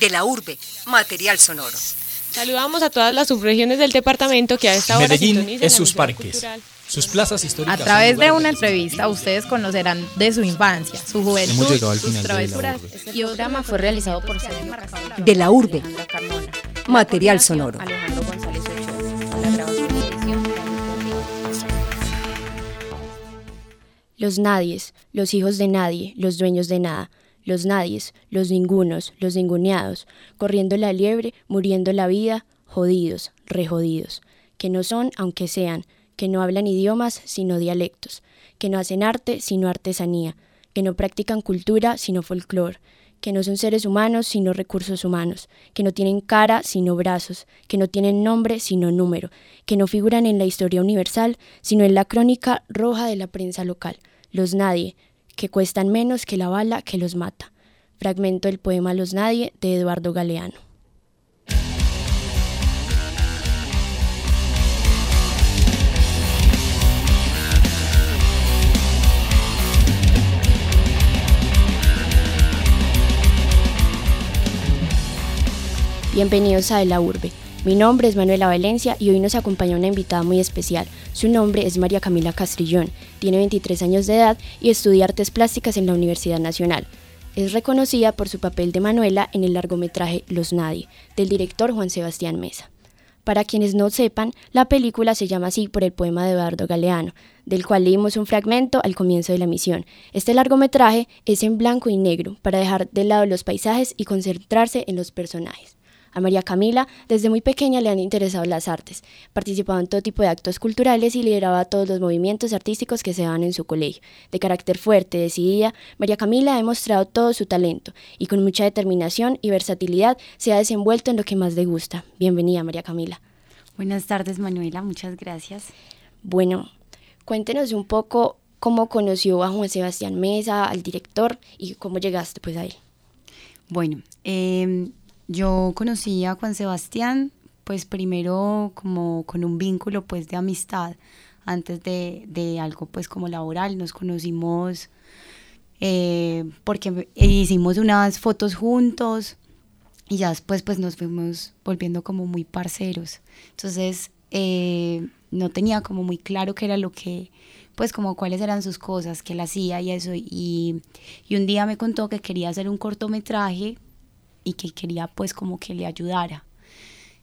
De la urbe, material sonoro. Saludamos a todas las subregiones del departamento que a esta hora Medellín es sus parques, sus plazas históricas. A través de una entrevista ustedes conocerán de su infancia, su juventud, sus travesuras. Este programa fue realizado por De la urbe, material sonoro. Y. Los nadies, los hijos de nadie, los dueños de nada, los nadies, los ningunos, los ninguneados, corriendo la liebre, muriendo la vida, jodidos, rejodidos, que no son aunque sean, que no hablan idiomas sino dialectos, que no hacen arte sino artesanía, que no practican cultura sino folclor, que no son seres humanos sino recursos humanos, que no tienen cara sino brazos, que no tienen nombre sino número, que no figuran en la historia universal sino en la crónica roja de la prensa local, los nadie, que cuestan menos que la bala que los mata. Fragmento del poema Los Nadie de Eduardo Galeano. Bienvenidos a De la Urbe. Mi nombre es Manuela Valencia y hoy nos acompaña una invitada muy especial. Su nombre es María Camila Castrillón, tiene 23 años de edad y estudia artes plásticas en la Universidad Nacional. Es reconocida por su papel de Manuela en el largometraje Los Nadie, del director Juan Sebastián Mesa. Para quienes no sepan, la película se llama así por el poema de Eduardo Galeano, del cual leímos un fragmento al comienzo de la misión. Este largometraje es en blanco y negro, para dejar de lado los paisajes y concentrarse en los personajes. A María Camila, desde muy pequeña le han interesado las artes. Participaba en todo tipo de actos culturales y lideraba todos los movimientos artísticos que se daban en su colegio. De carácter fuerte, decidida, María Camila ha demostrado todo su talento y con mucha determinación y versatilidad se ha desenvuelto en lo que más le gusta. Bienvenida, María Camila. Buenas tardes, Manuela. Muchas gracias. Bueno, cuéntenos un poco cómo conoció a Juan Sebastián Mesa, al director, y cómo llegaste pues a él. Bueno, eh, yo conocí a Juan Sebastián, pues primero como con un vínculo pues de amistad, antes de, de algo pues como laboral, nos conocimos eh, porque hicimos unas fotos juntos y ya después pues nos fuimos volviendo como muy parceros. Entonces eh, no tenía como muy claro qué era lo que, pues como cuáles eran sus cosas, que él hacía y eso. Y, y un día me contó que quería hacer un cortometraje y que quería pues como que le ayudara.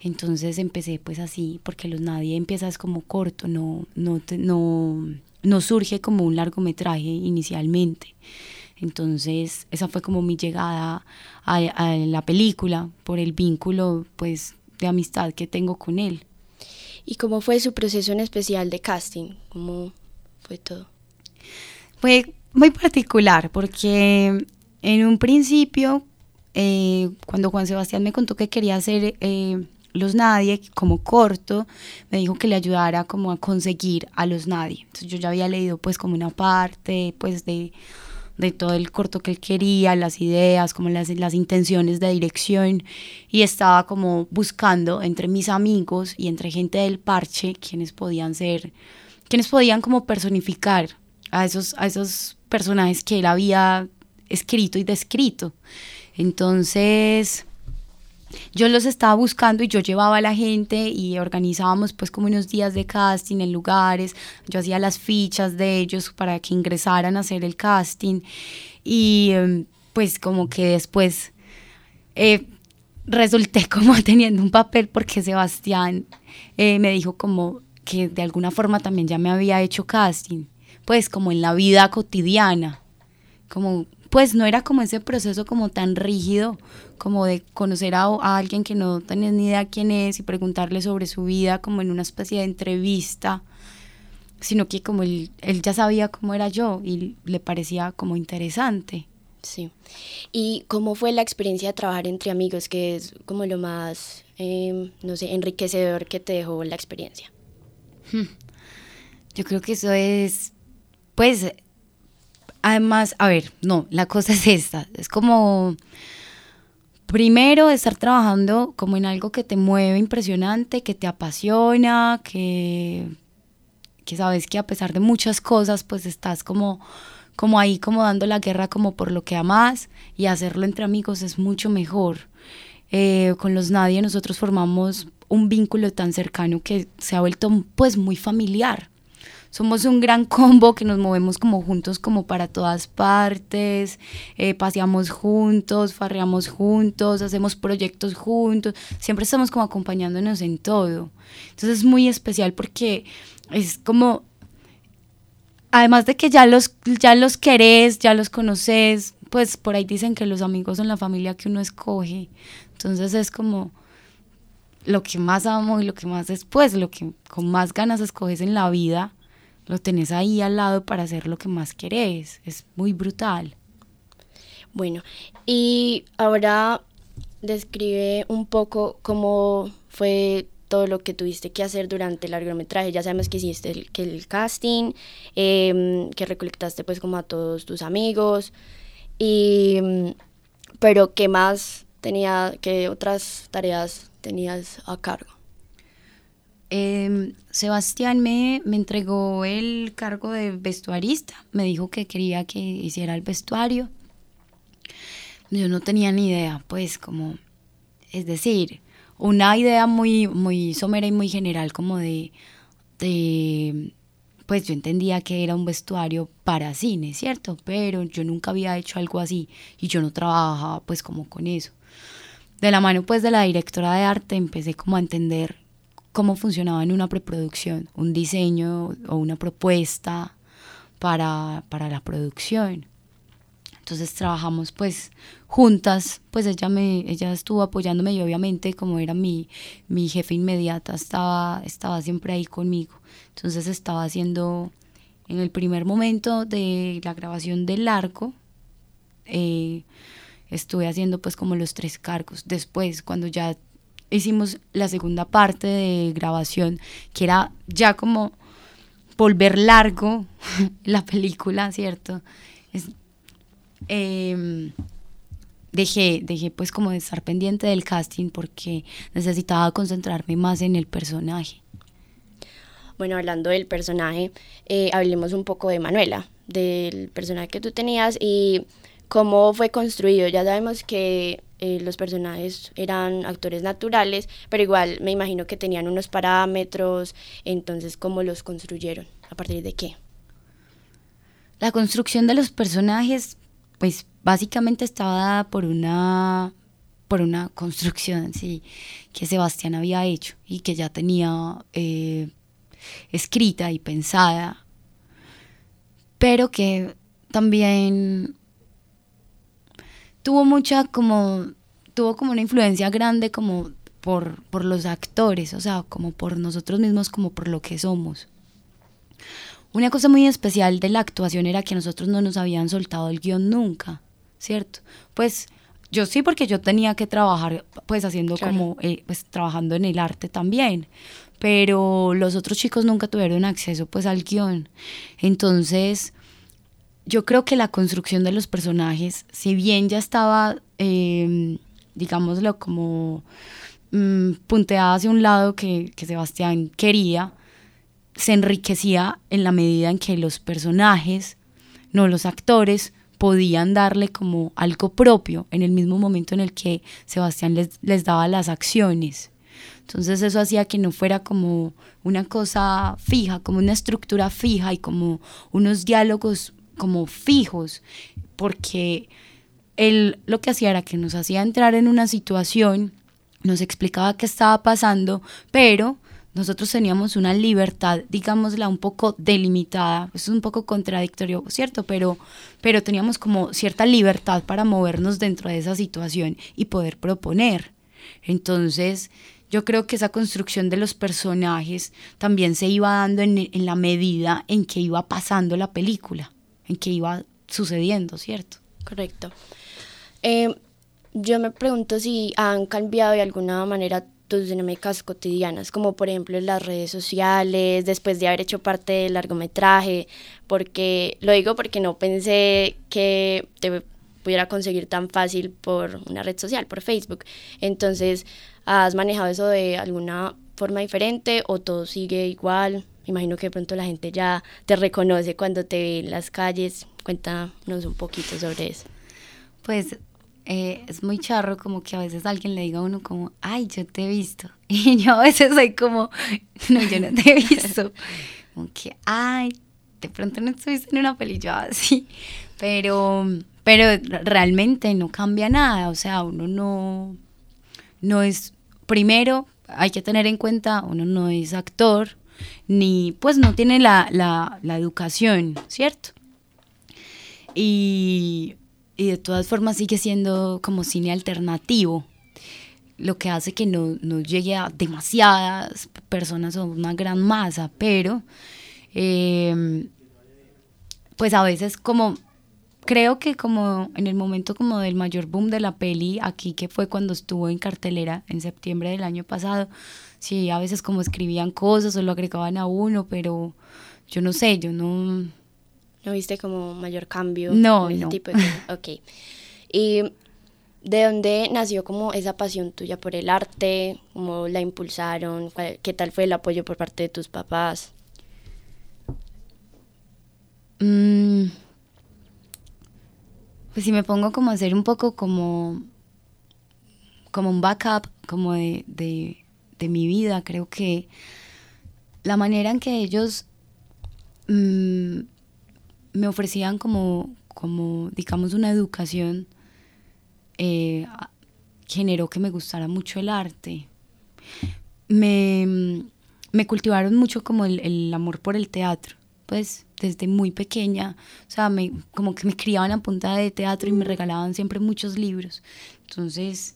Entonces empecé pues así, porque los nadie empiezas como corto, no, no, no, no surge como un largometraje inicialmente. Entonces esa fue como mi llegada a, a, la película por el vínculo pues de amistad que tengo con él. ¿Y cómo fue su proceso en especial de casting? ¿Cómo fue todo? Fue muy particular porque en un principio eh, cuando Juan Sebastián me contó que quería hacer eh, Los Nadie como corto, me dijo que le ayudara como a conseguir a Los Nadie. Entonces yo ya había leído pues como una parte pues de, de todo el corto que él quería, las ideas, como las, las intenciones de dirección y estaba como buscando entre mis amigos y entre gente del parche quienes podían ser, quienes podían como personificar a esos, a esos personajes que él había escrito y descrito. Entonces, yo los estaba buscando y yo llevaba a la gente y organizábamos pues como unos días de casting en lugares, yo hacía las fichas de ellos para que ingresaran a hacer el casting. Y em, pues como que después eh, resulté como teniendo un papel porque Sebastián eh, me dijo como que de alguna forma también ya me había hecho casting, pues como en la vida cotidiana, como pues no era como ese proceso como tan rígido como de conocer a, alguien que no tenés ni idea quién es y preguntarle sobre su vida como en una especie de entrevista, sino que como él, él ya sabía cómo era yo y le parecía como interesante. Sí. ¿Y cómo fue la experiencia de trabajar entre amigos, que es como lo más, eh, no sé, enriquecedor que te dejó la experiencia? Hmm. Yo creo que eso es, pues, Además, a ver, no, la cosa es esta, es como primero estar trabajando como en algo que te mueve impresionante, que te apasiona, que, que sabes que a pesar de muchas cosas, pues estás como como ahí, como dando la guerra como por lo que amas y hacerlo entre amigos es mucho mejor. Eh, con los nadie nosotros formamos un vínculo tan cercano que se ha vuelto pues muy familiar. Somos un gran combo que nos movemos como juntos como para todas partes, eh, paseamos juntos, farreamos juntos, hacemos proyectos juntos, siempre estamos como acompañándonos en todo. Entonces es muy especial porque es como además de que ya los, ya los querés, ya los conoces, pues por ahí dicen que los amigos son la familia que uno escoge. Entonces es como lo que más amo y lo que más después, lo que con más ganas escoges en la vida, lo tenés ahí al lado para hacer lo que más querés. Es muy brutal. Bueno, y ahora describe un poco cómo fue todo lo que tuviste que hacer durante el largometraje. Ya sabemos que hiciste el, que el casting, em, que recolectaste pues como a todos tus amigos, y, pero ¿qué más tenía, qué otras tareas tenías a cargo? Em, Sebastián me, me entregó el cargo de vestuarista, me dijo que quería que hiciera el vestuario. Yo no tenía ni idea, pues como, es decir, una idea muy, muy somera y muy general como de, de, pues yo entendía que era un vestuario para cine, ¿cierto? Pero yo nunca había hecho algo así y yo no trabajaba pues como con eso. De la mano pues de la directora de arte empecé como a entender cómo funcionaba en una preproducción, un diseño o una propuesta para, para la producción. Entonces trabajamos pues juntas, pues ella me ella estuvo apoyándome y obviamente como era mi, mi jefe inmediata estaba estaba siempre ahí conmigo. Entonces estaba haciendo en el primer momento de la grabación del arco eh, estuve haciendo pues como los tres cargos. Después cuando ya hicimos la segunda parte de grabación que era ya como volver largo la película, ¿cierto? Eh, dejé, dejé pues como de estar pendiente del casting porque necesitaba concentrarme más en el personaje. Bueno, hablando del personaje, eh, hablemos un poco de Manuela, del personaje que tú tenías y cómo fue construido. Ya sabemos que eh, los personajes eran actores naturales, pero igual me imagino que tenían unos parámetros, entonces cómo los construyeron, a partir de qué. La construcción de los personajes pues básicamente estaba dada por una, por una construcción sí, que Sebastián había hecho y que ya tenía eh, escrita y pensada, pero que también tuvo mucha como, tuvo como una influencia grande como por, por los actores, o sea, como por nosotros mismos, como por lo que somos. Una cosa muy especial de la actuación era que nosotros no nos habían soltado el guion nunca, ¿cierto? Pues yo sí, porque yo tenía que trabajar, pues haciendo como, eh, pues trabajando en el arte también, pero los otros chicos nunca tuvieron acceso pues al guion. Entonces, yo creo que la construcción de los personajes, si bien ya estaba, eh, digámoslo, como mm, punteada hacia un lado que, que Sebastián quería, se enriquecía en la medida en que los personajes, no los actores, podían darle como algo propio en el mismo momento en el que Sebastián les, les daba las acciones. Entonces eso hacía que no fuera como una cosa fija, como una estructura fija y como unos diálogos como fijos, porque él lo que hacía era que nos hacía entrar en una situación, nos explicaba qué estaba pasando, pero nosotros teníamos una libertad, digámosla, un poco delimitada. Es un poco contradictorio, ¿cierto? Pero, pero teníamos como cierta libertad para movernos dentro de esa situación y poder proponer. Entonces, yo creo que esa construcción de los personajes también se iba dando en la medida en que iba pasando la película, en que iba sucediendo, ¿cierto? Correcto. Eh, yo me pregunto si han cambiado de alguna manera tus dinámicas cotidianas, como por ejemplo las redes sociales, después de haber hecho parte del largometraje, porque lo digo porque no pensé que te pudiera conseguir tan fácil por una red social, por Facebook. Entonces, ¿has manejado eso de alguna forma diferente o todo sigue igual? Imagino que de pronto la gente ya te reconoce cuando te ve en las calles. Cuéntanos un poquito sobre eso. Pues eh, es muy charro como que a veces alguien le diga a uno como, ay, yo te he visto. Y yo a veces soy como, no, yo no te he visto. Como que, ay, de pronto no estuviste en una película así. Pero, pero realmente no cambia nada. O sea, uno no, no es, primero hay que tener en cuenta, uno no es actor, ni pues no tiene la, la, educación, ¿cierto? Y y de todas formas sigue siendo como cine alternativo, lo que hace que no, no llegue a demasiadas personas o una gran masa, pero em, pues a veces como creo que como en el momento como del mayor boom de la peli aquí que fue cuando estuvo en cartelera en septiembre del año pasado sí a veces como escribían cosas o lo agregaban a uno pero yo no sé yo no ¿No viste como mayor cambio? No, no. Tipo de ok. ¿Y de dónde nació como esa pasión tuya por el arte? ¿Cómo la impulsaron? ¿Qué tal fue el apoyo por parte de tus papás? Mm, pues si me pongo como a hacer un poco como, como un backup como de, de, mi vida, creo que la manera en que ellos mm, me ofrecían como, como digamos, una educación, eh, generó que me gustara mucho el arte. Me, me cultivaron mucho como el, el, amor por el teatro, pues desde muy pequeña, o sea, me, como que me criaban a punta de teatro y me regalaban siempre muchos libros. Entonces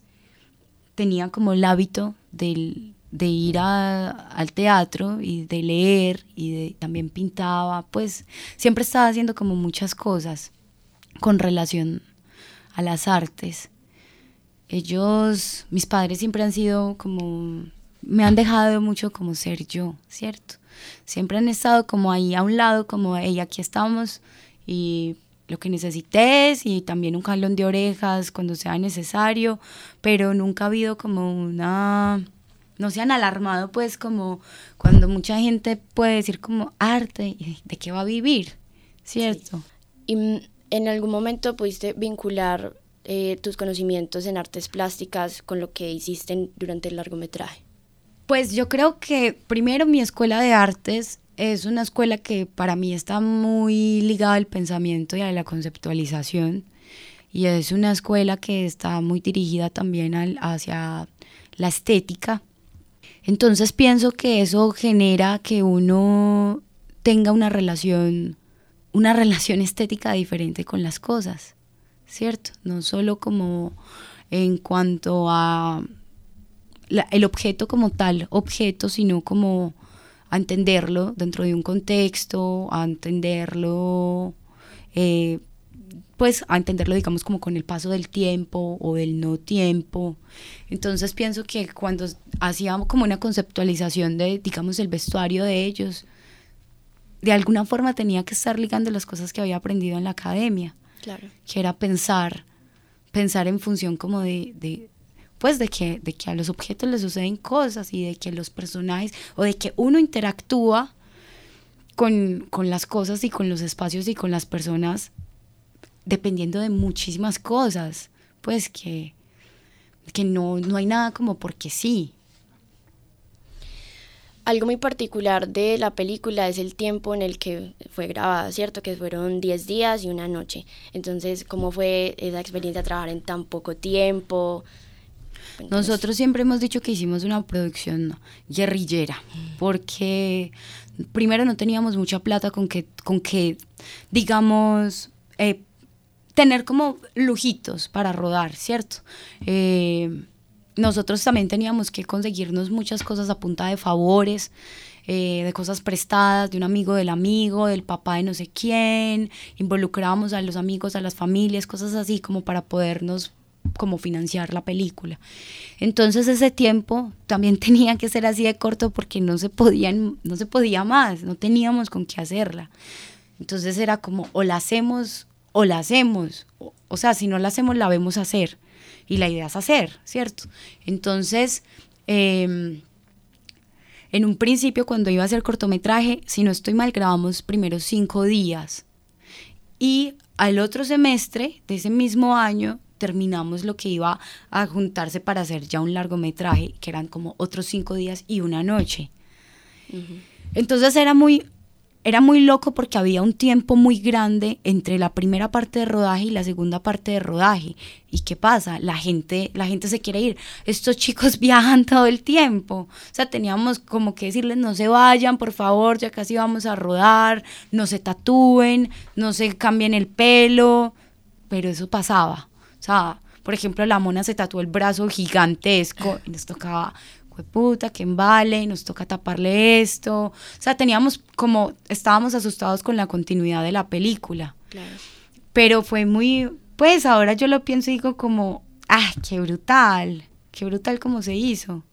tenía como el hábito del, de ir al teatro y de leer y de, también pintaba, pues siempre estaba haciendo como muchas cosas con relación a las artes. Ellos, mis padres siempre han sido como, me han dejado mucho como ser yo, ¿cierto? Siempre han estado como ahí a un lado, como, hey, aquí estamos y lo que necesites y también un jalón de orejas cuando sea necesario, pero nunca ha habido como una no se han alarmado pues como cuando mucha gente puede decir como arte, ¿de qué va a vivir? ¿Cierto? Y en algún momento pudiste vincular eh, tus conocimientos en artes plásticas con lo que hiciste durante el largometraje. Pues yo creo que primero mi escuela de artes es una escuela que para mí está muy ligada al pensamiento y a la conceptualización y es una escuela que está muy dirigida también al, hacia la estética entonces pienso que eso genera que uno tenga una relación, una relación estética diferente con las cosas, ¿cierto? No solo como en cuanto a el objeto como tal, objeto, sino como a entenderlo dentro de un contexto, a entenderlo eh, pues a entenderlo digamos como con el paso del tiempo o del no tiempo. Entonces pienso que cuando hacíamos como una conceptualización de digamos el vestuario de ellos, de alguna forma tenía que estar ligando las cosas que había aprendido en la academia. Claro. Que era pensar, pensar en función como de, de pues de que, de que a los objetos les suceden cosas y de que los personajes o de que uno interactúa con, con las cosas y con los espacios y con las personas dependiendo de muchísimas cosas, pues que, que no, no hay nada como porque sí. Algo muy particular de la película es el tiempo en el que fue grabada, ¿cierto? Que fueron 10 días y una noche. Entonces, ¿cómo fue esa experiencia de trabajar en tan poco tiempo? Nosotros siempre hemos dicho que hicimos una producción guerrillera, porque primero no teníamos mucha plata con que, con que digamos, eh, tener como lujitos para rodar, ¿cierto? Eh, nosotros también teníamos que conseguirnos muchas cosas a punta de favores, eh, de cosas prestadas, de un amigo del amigo, del papá de no sé quién, involucrábamos a los amigos, a las familias, cosas así como para podernos como financiar la película. Entonces ese tiempo también tenía que ser así de corto porque no se podían, no se podía más, no teníamos con qué hacerla. Entonces era como o la hacemos o la hacemos, o, sea, si no la hacemos, la vemos hacer. Y la idea es hacer, ¿cierto? Entonces, em, en un principio cuando iba a hacer cortometraje, si no estoy mal, grabamos primero cinco días. Y al otro semestre de ese mismo año terminamos lo que iba a juntarse para hacer ya un largometraje, que eran como otros cinco días y una noche. Entonces era muy, era muy loco porque había un tiempo muy grande entre la primera parte de rodaje y la segunda parte de rodaje. ¿Y qué pasa? La gente, la gente se quiere ir. Estos chicos viajan todo el tiempo. O sea, teníamos como que decirles no se vayan, por favor, ya casi vamos a rodar, no se tatúen, no se cambien el pelo. Pero eso pasaba. O sea, por ejemplo, la mona se tatuó el brazo gigantesco y nos tocaba puta, que vale, nos toca taparle esto. O sea, teníamos como, estábamos asustados con la continuidad de la película. Claro. Pero fue muy, pues ahora yo lo pienso y digo como, ah, qué brutal, qué brutal como se hizo.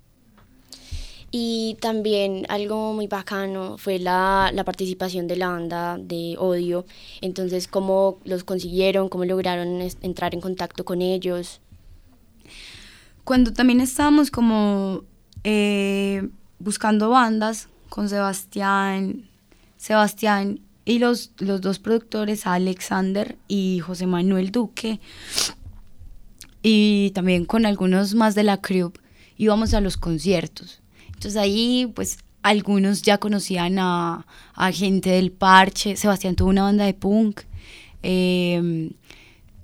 Y también algo muy bacano fue la, la, participación de la banda de Odio. Entonces, ¿cómo los consiguieron? ¿Cómo lograron entrar en contacto con ellos? Cuando también estábamos como eh, buscando bandas con Sebastián, Sebastián y los, los dos productores, Alexander y José Manuel Duque, y también con algunos más de la crew, íbamos a los conciertos. Entonces ahí, pues, algunos ya conocían a, gente del parche, Sebastián tuvo una banda de punk, eh,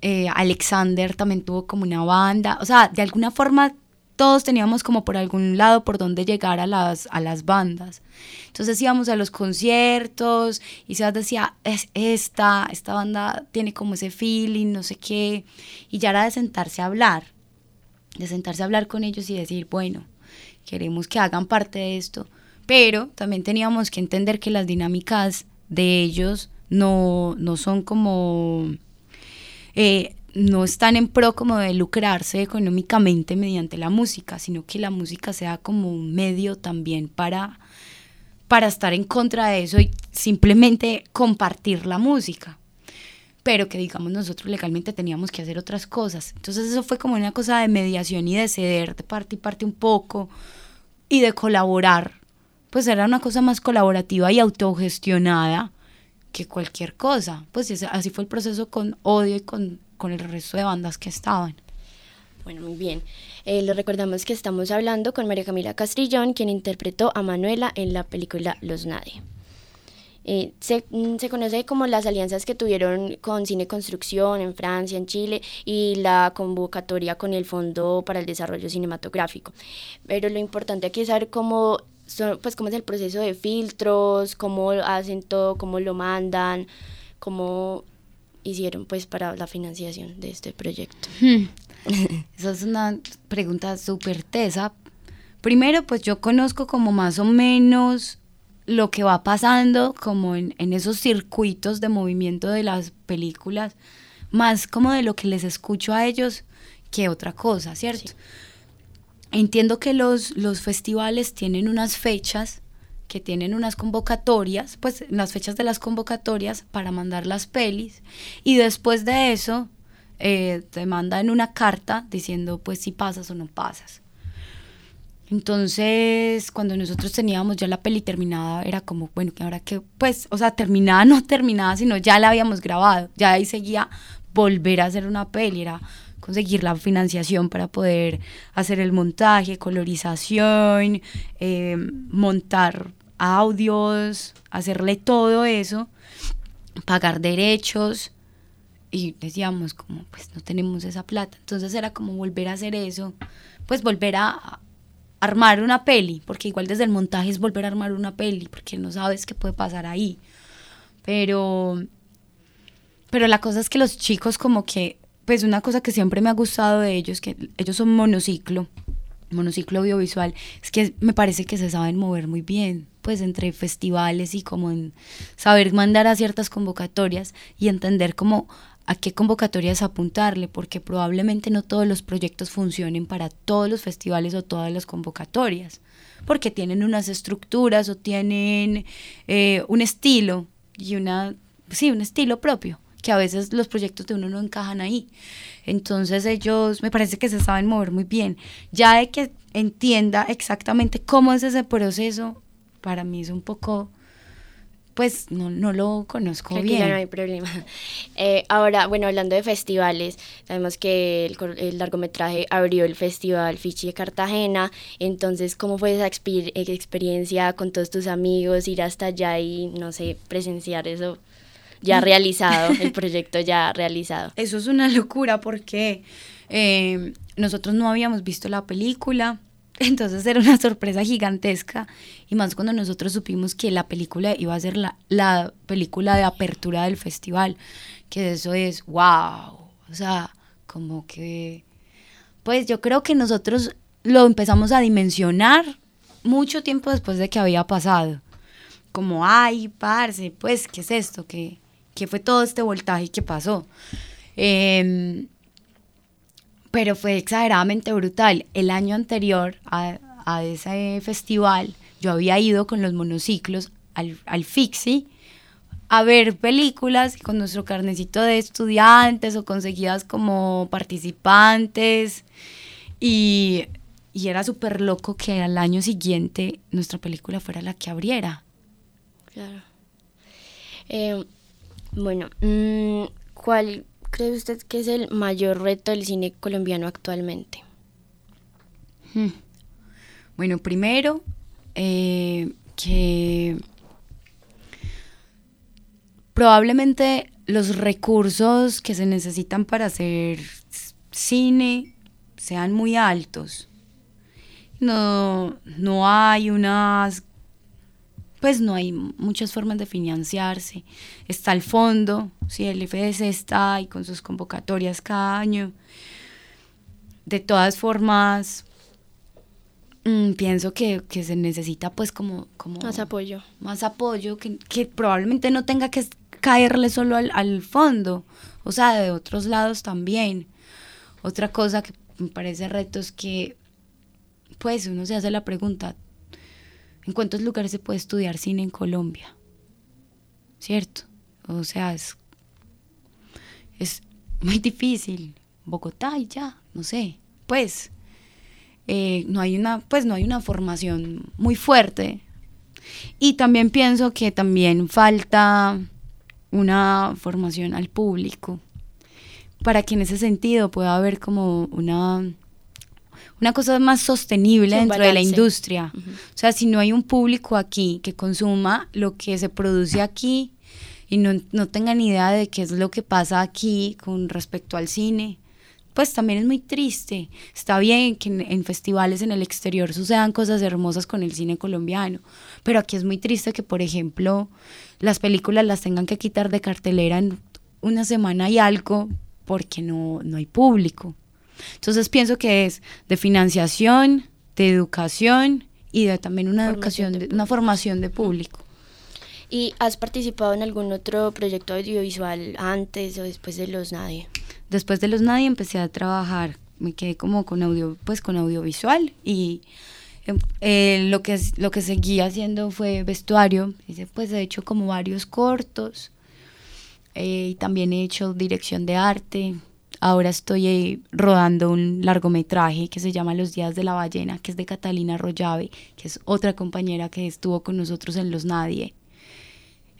eh, Alexander también tuvo como una banda, o sea, de alguna forma todos teníamos como por algún lado por donde llegar a las, a las bandas. Entonces íbamos a los conciertos y se decía, es esta, esta banda tiene como ese feeling, no sé qué. Y ya era de sentarse a hablar, de sentarse a hablar con ellos y decir, bueno, queremos que hagan parte de esto. Pero también teníamos que entender que las dinámicas de ellos no, no son como... Eh, no están en pro como de lucrarse económicamente mediante la música, sino que la música sea como un medio también para, para estar en contra de eso y simplemente compartir la música. Pero que digamos nosotros legalmente teníamos que hacer otras cosas. Entonces eso fue como una cosa de mediación y de ceder de parte y parte un poco y de colaborar. Pues era una cosa más colaborativa y autogestionada que cualquier cosa. Pues así fue el proceso con Odio y con con el resto de bandas que estaban. Bueno, muy bien. Eh, recordamos que estamos hablando con María Camila Castrillón, quien interpretó a Manuela en la película Los Nadie. Eh, se, mm, se, conoce como las alianzas que tuvieron con Cine Construcción en Francia, en Chile y la convocatoria con el Fondo para el Desarrollo Cinematográfico. Pero lo importante aquí es saber cómo, pues, cómo es el proceso de filtros, cómo hacen todo, cómo lo mandan, cómo hicieron pues para la financiación de este proyecto? Hmm. Esa es una pregunta súper tesa. Primero, pues yo conozco como más o menos lo que va pasando como en, esos circuitos de movimiento de las películas, más como de lo que les escucho a ellos que otra cosa, ¿cierto? Entiendo que los, los festivales tienen unas fechas que tienen unas convocatorias, pues las fechas de las convocatorias para mandar las pelis y después de eso eh, te mandan una carta diciendo pues si pasas o no pasas. Entonces, cuando nosotros teníamos ya la peli terminada, era como, bueno, que ahora que, pues, o sea, terminada, no terminada, sino ya la habíamos grabado, ya ahí seguía volver a hacer una peli, era conseguir la financiación para poder hacer el montaje, colorización, eh, montar audios, hacerle todo eso, pagar derechos. Y decíamos como, pues no tenemos esa plata. Entonces era como volver a hacer eso, pues volver a armar una peli, porque igual desde el montaje es volver a armar una peli, porque no sabes qué puede pasar ahí. Pero, pero la cosa es que los chicos como que, pues una cosa que siempre me ha gustado de ellos, que ellos son monociclo, monociclo audiovisual, es que me parece que se saben mover muy bien pues entre festivales y como en saber mandar a ciertas convocatorias y entender cómo a qué convocatorias apuntarle, porque probablemente no todos los proyectos funcionen para todos los festivales o todas las convocatorias, porque tienen unas estructuras o tienen eh, un estilo y una, sí, un estilo propio, que a veces los proyectos de uno no encajan ahí. Entonces ellos me parece que se saben mover muy bien. Ya de que entienda exactamente cómo es ese proceso, para mí es un poco pues no, no lo conozco Creo bien. Que ya no hay problema. Eh, ahora, bueno, hablando de festivales, sabemos que el, el, largometraje abrió el festival Fichi de Cartagena, entonces, ¿cómo fue esa experiencia con todos tus amigos, ir hasta allá y, no sé, presenciar eso ya realizado, el proyecto ya realizado? Eso es una locura porque eh, nosotros no habíamos visto la película, entonces era una sorpresa gigantesca y más cuando nosotros supimos que la película iba a ser la, la película de apertura del festival, que eso es wow, o sea, como que, pues yo creo que nosotros lo empezamos a dimensionar mucho tiempo después de que había pasado, como, ay, parce, pues, ¿qué es esto? ¿Qué, qué fue todo este voltaje que pasó? Eh, pero fue exageradamente brutal. El año anterior a, a, ese festival, yo había ido con los monociclos al, al Fixi a ver películas con nuestro carnecito de estudiantes o conseguidas como participantes. Y, y era súper loco que al año siguiente nuestra película fuera la que abriera. Claro. Eh, bueno, mmm, ¿cuál cree usted que es el mayor reto del cine colombiano actualmente? Hmm. Bueno, primero, eh, que probablemente los recursos que se necesitan para hacer cine sean muy altos. No, no hay unas pues no hay muchas formas de financiarse. Está el fondo, si el FDS está ahí con sus convocatorias cada año. De todas formas, mmm, pienso que, que, se necesita pues como, como... Más apoyo. Más apoyo, que, que probablemente no tenga que caerle solo al, al, fondo, o sea, de otros lados también. Otra cosa que me parece reto es que, pues uno se hace la pregunta, ¿En cuántos lugares se puede estudiar cine en Colombia? ¿Cierto? O sea, es, es muy difícil. Bogotá y ya, no sé. Pues eh, no hay una, pues no hay una formación muy fuerte. Y también pienso que también falta una formación al público para que en ese sentido pueda haber como una una cosa más sostenible sí, dentro balance. de la industria. Uh -huh. O sea, si no hay un público aquí que consuma lo que se produce aquí y no, no tenga ni idea de qué es lo que pasa aquí con respecto al cine, pues también es muy triste. Está bien que en, en, festivales en el exterior sucedan cosas hermosas con el cine colombiano, pero aquí es muy triste que, por ejemplo, las películas las tengan que quitar de cartelera en una semana y algo porque no, no hay público. Entonces pienso que es de financiación, de educación y de también una formación educación, de, una formación de público. ¿Y has participado en algún otro proyecto audiovisual antes o después de Los Nadie? Después de Los Nadie empecé a trabajar, me quedé como con audio, pues con audiovisual y eh, lo que lo que seguí haciendo fue vestuario, pues he hecho como varios cortos eh, y también he hecho dirección de arte, Ahora estoy eh, rodando un largometraje que se llama Los días de la ballena, que es de Catalina Rollave, que es otra compañera que estuvo con nosotros en Los Nadie.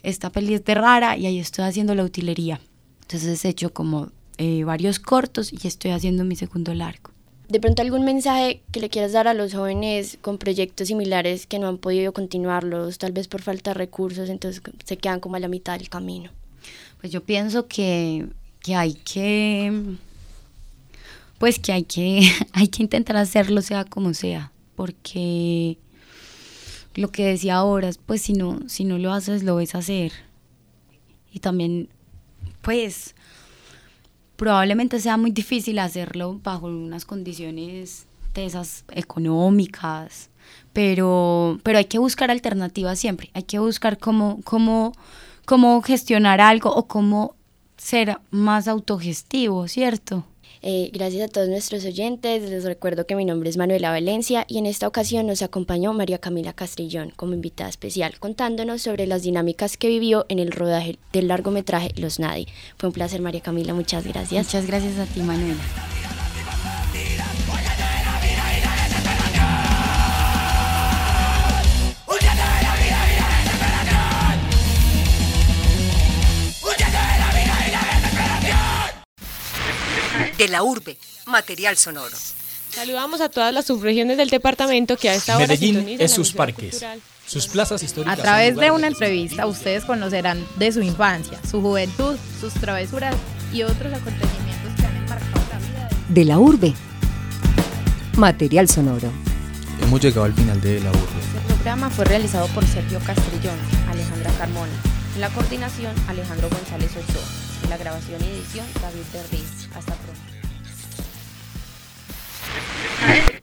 Esta peli es de rara y ahí estoy haciendo la utilería. Entonces he hecho como eh, varios cortos y estoy haciendo mi segundo largo. De pronto algún mensaje que le quieras dar a los jóvenes con proyectos similares que no han podido continuarlos, tal vez por falta de recursos, entonces se quedan como a la mitad del camino. Pues yo pienso que que hay que pues que hay que hay que intentar hacerlo sea como sea porque lo que decía ahora pues si no si no lo haces lo ves hacer. Y también pues probablemente sea muy difícil hacerlo bajo unas condiciones tesas económicas pero pero hay que buscar alternativas siempre. Hay que buscar cómo cómo cómo gestionar algo o cómo ser más autogestivo, ¿cierto? Eh, gracias a todos nuestros oyentes, les recuerdo que mi nombre es Manuela Valencia y en esta ocasión nos acompañó María Camila Castrillón como invitada especial, contándonos sobre las dinámicas que vivió en el rodaje del largometraje Los Nadie. Fue un placer María Camila, muchas gracias. Muchas gracias a ti Manuela. La urbe, material sonoro. Saludamos a todas las subregiones del departamento que a esta hora Medellín es sus parques. cultural. Sus plazas históricas. A través de una entrevista ustedes conocerán de su infancia, su juventud, sus travesuras y otros acontecimientos que han enmarcado la vida de De la urbe, material sonoro. Hemos llegado al final de la urbe. Este programa fue realizado por Sergio Castrillón, Alejandra Carmona. En la coordinación, Alejandro González Ochoa. En la grabación y edición, David Berriz. Hasta pronto. Right?